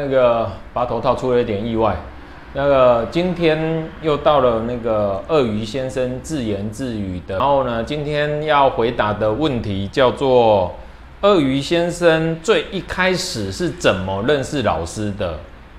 那个拔头套出了一点意外。那个今天又到了那个鳄鱼先生自言自语的，然后呢，今天要回答的问题叫做鳄鱼先生最一开始是怎么认识老师的？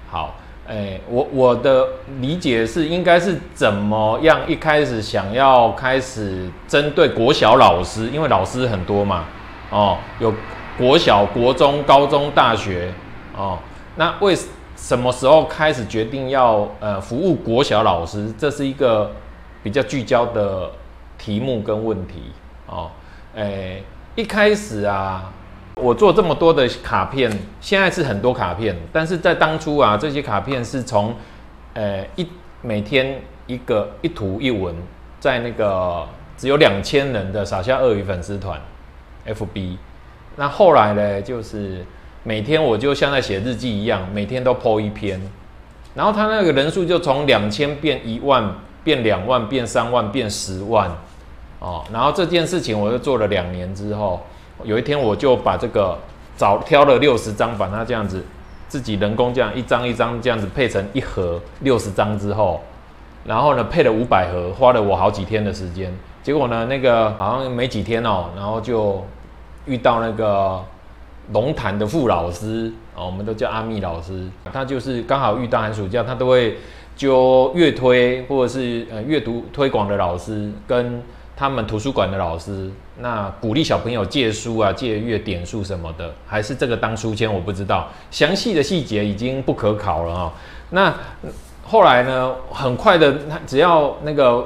好，哎，我我的理解是应该是怎么样一开始想要开始针对国小老师，因为老师很多嘛，哦，有国小、国中、高中、大学，哦，那为什么时候开始决定要呃服务国小老师？这是一个比较聚焦的题目跟问题哦。诶，一开始啊，我做这么多的卡片，现在是很多卡片，但是在当初啊，这些卡片是从呃一每天一个一图一文，在那个只有两千人的傻笑鳄鱼粉丝团 FB，那后来呢，就是。每天我就像在写日记一样，每天都 po 一篇，然后他那个人数就从两千变一万，变两万，变三万，变十万，哦，然后这件事情我就做了两年之后，有一天我就把这个找挑了六十张，把它这样子自己人工这样一张一张这样子配成一盒六十张之后，然后呢配了五百盒，花了我好几天的时间，结果呢那个好像没几天哦，然后就遇到那个。龙潭的傅老师啊，我们都叫阿密老师，他就是刚好遇到寒暑假，他都会就阅推或者是呃阅读推广的老师，跟他们图书馆的老师，那鼓励小朋友借书啊、借阅点数什么的，还是这个当书签，我不知道详细的细节已经不可考了啊。那后来呢，很快的，他只要那个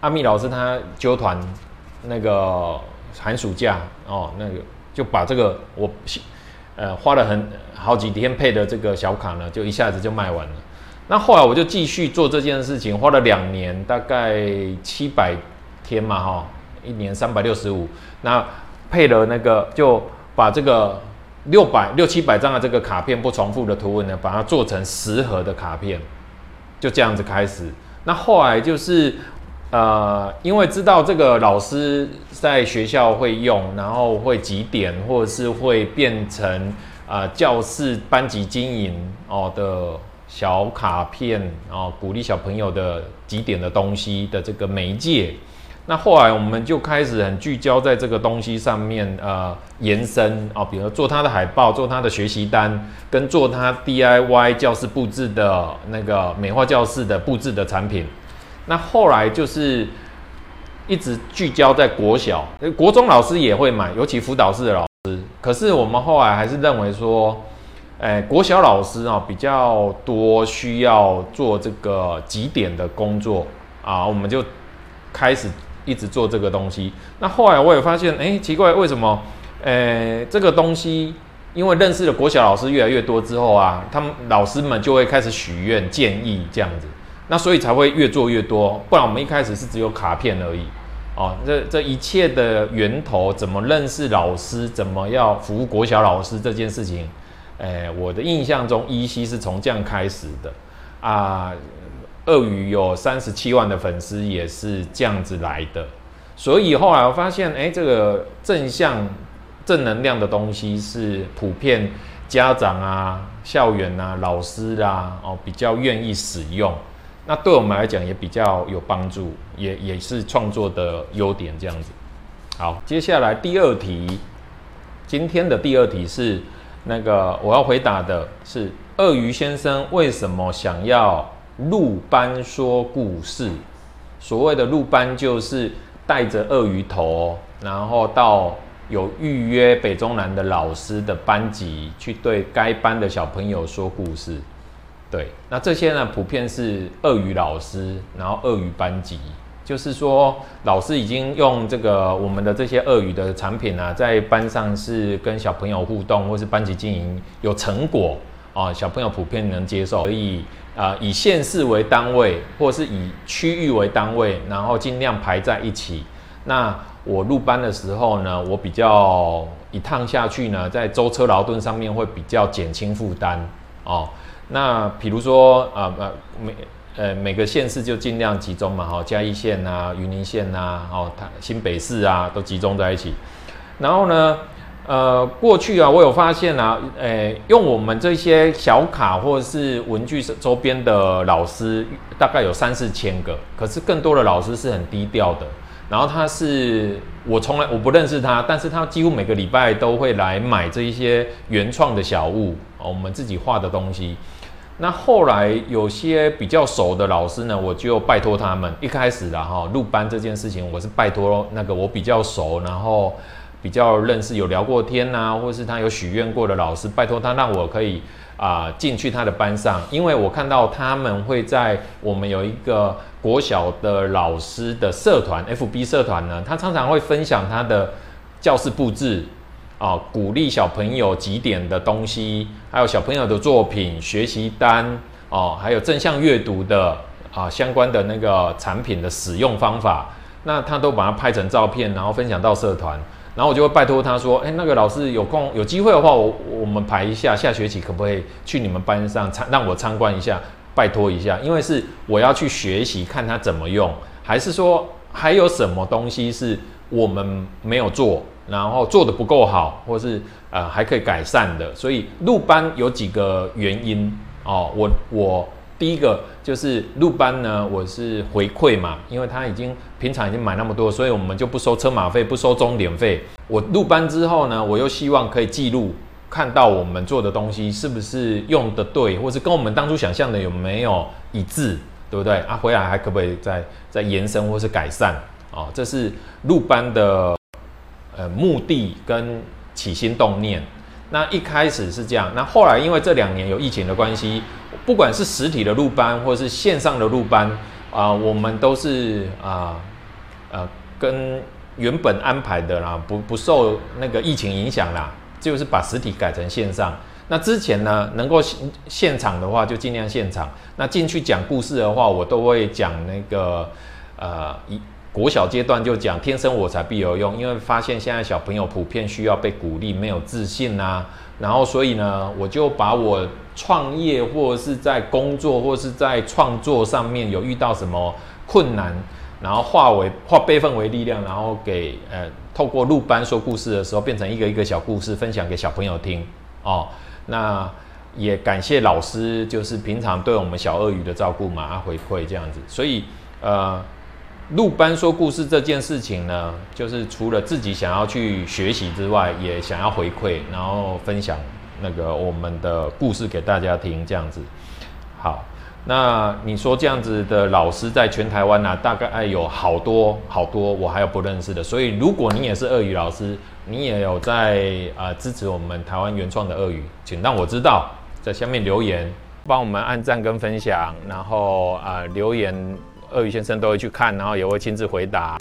阿密老师他纠团那个寒暑假哦，那个。就把这个我，呃，花了很好几天配的这个小卡呢，就一下子就卖完了。那后来我就继续做这件事情，花了两年，大概七百天嘛，哈，一年三百六十五。那配了那个，就把这个六百六七百张的这个卡片不重复的图文呢，把它做成十盒的卡片，就这样子开始。那后来就是。呃，因为知道这个老师在学校会用，然后会几点，或者是会变成啊教室班级经营哦的小卡片哦，鼓励小朋友的几点的东西的这个媒介。那后来我们就开始很聚焦在这个东西上面，呃，延伸哦，比如做他的海报，做他的学习单，跟做他 DIY 教室布置的那个美化教室的布置的产品。那后来就是一直聚焦在国小，国中老师也会买，尤其辅导室的老师。可是我们后来还是认为说，哎，国小老师啊比较多需要做这个几点的工作啊，我们就开始一直做这个东西。那后来我也发现，哎，奇怪，为什么？哎，这个东西因为认识了国小老师越来越多之后啊，他们老师们就会开始许愿建议这样子。那所以才会越做越多，不然我们一开始是只有卡片而已，哦，这这一切的源头怎么认识老师，怎么要服务国小老师这件事情，诶，我的印象中依稀是从这样开始的，啊，鳄鱼有三十七万的粉丝也是这样子来的，所以后来我发现，哎，这个正向正能量的东西是普遍家长啊、校园啊、老师啊，哦，比较愿意使用。那对我们来讲也比较有帮助，也也是创作的优点这样子。好，接下来第二题，今天的第二题是那个我要回答的是鳄鱼先生为什么想要入班说故事？所谓的入班就是带着鳄鱼头，然后到有预约北中南的老师的班级去对该班的小朋友说故事。对，那这些呢，普遍是鳄鱼老师，然后鳄鱼班级，就是说老师已经用这个我们的这些鳄鱼的产品啊，在班上是跟小朋友互动，或是班级经营有成果啊，小朋友普遍能接受，所以啊，以县市为单位，或是以区域为单位，然后尽量排在一起。那我入班的时候呢，我比较一趟下去呢，在舟车劳顿上面会比较减轻负担哦。那比如说啊呃每呃每个县市就尽量集中嘛，哈嘉义县呐、云林县呐、哦新北市啊都集中在一起。然后呢，呃，过去啊，我有发现啊，诶，用我们这些小卡或者是文具周边的老师，大概有三四千个，可是更多的老师是很低调的。然后他是我从来我不认识他，但是他几乎每个礼拜都会来买这一些原创的小物哦，我们自己画的东西。那后来有些比较熟的老师呢，我就拜托他们。一开始的哈入班这件事情，我是拜托那个我比较熟，然后。比较认识有聊过天呐，或是他有许愿过的老师，拜托他让我可以啊进去他的班上，因为我看到他们会在我们有一个国小的老师的社团 FB 社团呢，他常常会分享他的教室布置啊，鼓励小朋友几点的东西，还有小朋友的作品学习单哦，还有正向阅读的啊相关的那个产品的使用方法，那他都把它拍成照片，然后分享到社团。然后我就会拜托他说：“哎，那个老师有空有机会的话，我我们排一下，下学期可不可以去你们班上参让我参观一下？拜托一下，因为是我要去学习看他怎么用，还是说还有什么东西是我们没有做，然后做的不够好，或是呃还可以改善的？所以入班有几个原因哦，我我。”第一个就是入班呢，我是回馈嘛，因为他已经平常已经买那么多，所以我们就不收车马费，不收终点费。我入班之后呢，我又希望可以记录，看到我们做的东西是不是用的对，或是跟我们当初想象的有没有一致，对不对？啊，回来还可不可以再再延伸或是改善？哦，这是入班的呃目的跟起心动念。那一开始是这样，那后来因为这两年有疫情的关系，不管是实体的入班或是线上的入班啊，我们都是啊呃跟原本安排的啦，不不受那个疫情影响啦，就是把实体改成线上。那之前呢，能够现现场的话就尽量现场。那进去讲故事的话，我都会讲那个呃一。国小阶段就讲天生我材必有用，因为发现现在小朋友普遍需要被鼓励，没有自信呐，然后所以呢，我就把我创业或者是在工作或是在创作上面有遇到什么困难，然后化为化备份为力量，然后给呃透过录班说故事的时候，变成一个一个小故事分享给小朋友听哦。那也感谢老师，就是平常对我们小鳄鱼的照顾嘛，回馈这样子，所以呃。录班说故事这件事情呢，就是除了自己想要去学习之外，也想要回馈，然后分享那个我们的故事给大家听，这样子。好，那你说这样子的老师在全台湾呢，大概有好多好多，我还有不认识的。所以如果你也是鳄鱼老师，你也有在啊支持我们台湾原创的鳄鱼，请让我知道，在下面留言，帮我们按赞跟分享，然后啊留言。鳄鱼先生都会去看，然后也会亲自回答。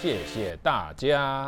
谢谢大家。